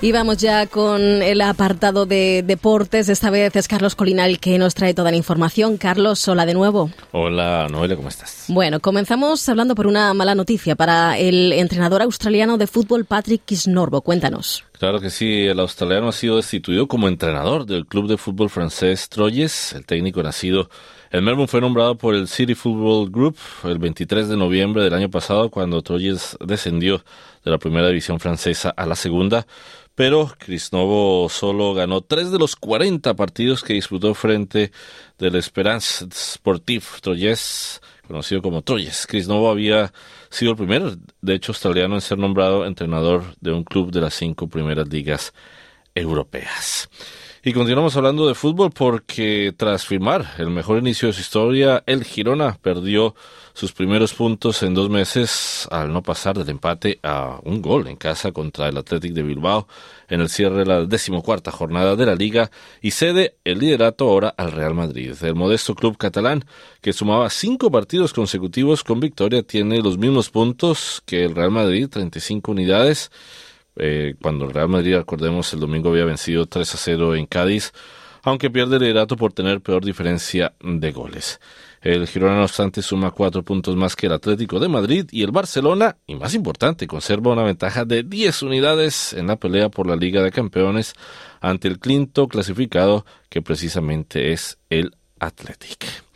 Y vamos ya con el apartado de deportes. Esta vez es Carlos Colinal que nos trae toda la información. Carlos, hola de nuevo. Hola, Noelia, ¿cómo estás? Bueno, comenzamos hablando por una mala noticia para el entrenador australiano de fútbol Patrick Kisnorbo. Cuéntanos. Claro que sí, el australiano ha sido destituido como entrenador del club de fútbol francés Troyes. El técnico nacido en Melbourne fue nombrado por el City Football Group el 23 de noviembre del año pasado cuando Troyes descendió de la primera división francesa a la segunda pero Novo solo ganó tres de los 40 partidos que disputó frente del Esperance Sportif Troyes, conocido como Troyes. Novo había sido el primer, de hecho, australiano en ser nombrado entrenador de un club de las cinco primeras ligas europeas. Y continuamos hablando de fútbol porque tras firmar el mejor inicio de su historia, el Girona perdió sus primeros puntos en dos meses al no pasar del empate a un gol en casa contra el Athletic de Bilbao en el cierre de la decimocuarta jornada de la liga y cede el liderato ahora al Real Madrid. El modesto club catalán, que sumaba cinco partidos consecutivos con victoria, tiene los mismos puntos que el Real Madrid, 35 unidades. Eh, cuando el Real Madrid, recordemos, el domingo había vencido 3 a 0 en Cádiz, aunque pierde el liderato por tener peor diferencia de goles. El Girona, no obstante, suma cuatro puntos más que el Atlético de Madrid y el Barcelona, y más importante, conserva una ventaja de 10 unidades en la pelea por la Liga de Campeones ante el quinto clasificado, que precisamente es el Athletic.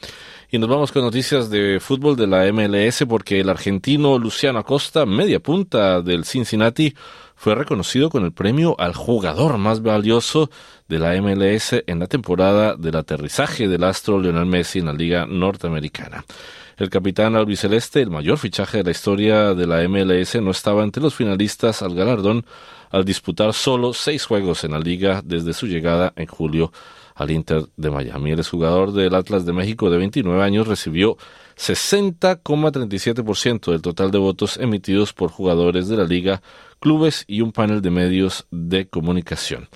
Y nos vamos con noticias de fútbol de la MLS porque el argentino Luciano Acosta, media punta del Cincinnati, fue reconocido con el premio al jugador más valioso de la MLS en la temporada del aterrizaje del astro Lionel Messi en la Liga Norteamericana. El capitán albiceleste, el mayor fichaje de la historia de la MLS, no estaba entre los finalistas al galardón al disputar solo seis juegos en la liga desde su llegada en julio al Inter de Miami. El jugador del Atlas de México de 29 años recibió 60,37% del total de votos emitidos por jugadores de la liga clubes y un panel de medios de comunicación.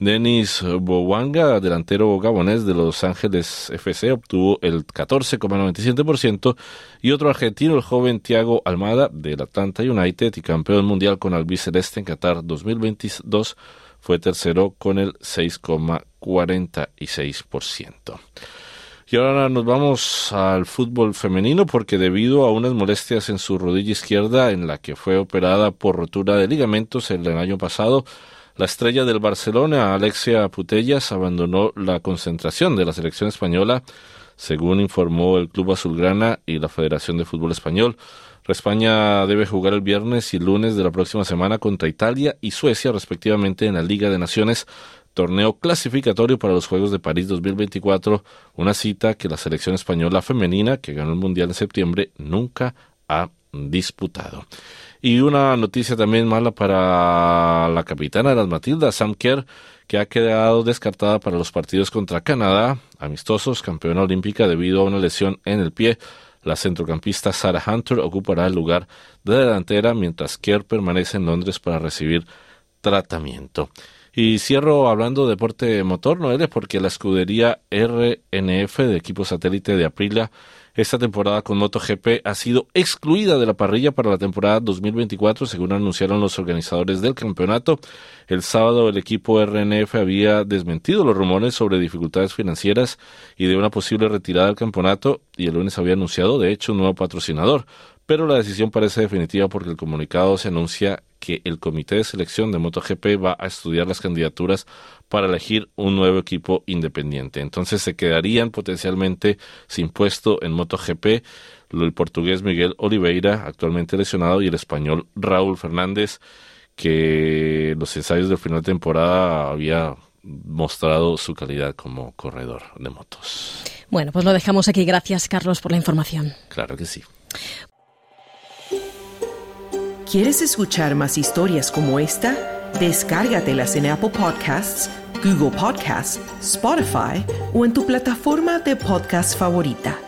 Denis Bowanga, delantero gabonés de Los Ángeles FC, obtuvo el 14,97% y otro argentino, el joven Thiago Almada del Atlanta United y campeón mundial con albiceleste en Qatar 2022, fue tercero con el 6,46%. Y ahora nos vamos al fútbol femenino porque debido a unas molestias en su rodilla izquierda en la que fue operada por rotura de ligamentos el año pasado, la estrella del Barcelona, Alexia Putellas, abandonó la concentración de la selección española, según informó el Club Azulgrana y la Federación de Fútbol Español. España debe jugar el viernes y lunes de la próxima semana contra Italia y Suecia, respectivamente, en la Liga de Naciones torneo clasificatorio para los Juegos de París 2024, una cita que la selección española femenina, que ganó el Mundial en septiembre, nunca ha disputado. Y una noticia también mala para la capitana de las Matildas, Sam Kerr, que ha quedado descartada para los partidos contra Canadá, amistosos, campeona olímpica debido a una lesión en el pie. La centrocampista Sarah Hunter ocupará el lugar de delantera mientras Kerr permanece en Londres para recibir tratamiento. Y cierro hablando de deporte motor, Noelia, porque la escudería RNF de equipo satélite de Aprilia esta temporada con MotoGP ha sido excluida de la parrilla para la temporada 2024, según anunciaron los organizadores del campeonato. El sábado el equipo RNF había desmentido los rumores sobre dificultades financieras y de una posible retirada del campeonato y el lunes había anunciado, de hecho, un nuevo patrocinador pero la decisión parece definitiva porque el comunicado se anuncia que el comité de selección de MotoGP va a estudiar las candidaturas para elegir un nuevo equipo independiente. Entonces se quedarían potencialmente sin puesto en MotoGP el portugués Miguel Oliveira, actualmente lesionado, y el español Raúl Fernández, que los ensayos del final de temporada había mostrado su calidad como corredor de motos. Bueno, pues lo dejamos aquí. Gracias, Carlos, por la información. Claro que sí. ¿Quieres escuchar más historias como esta? Descárgatelas en Apple Podcasts Google Podcast, Spotify o en tu plataforma de podcast favorita.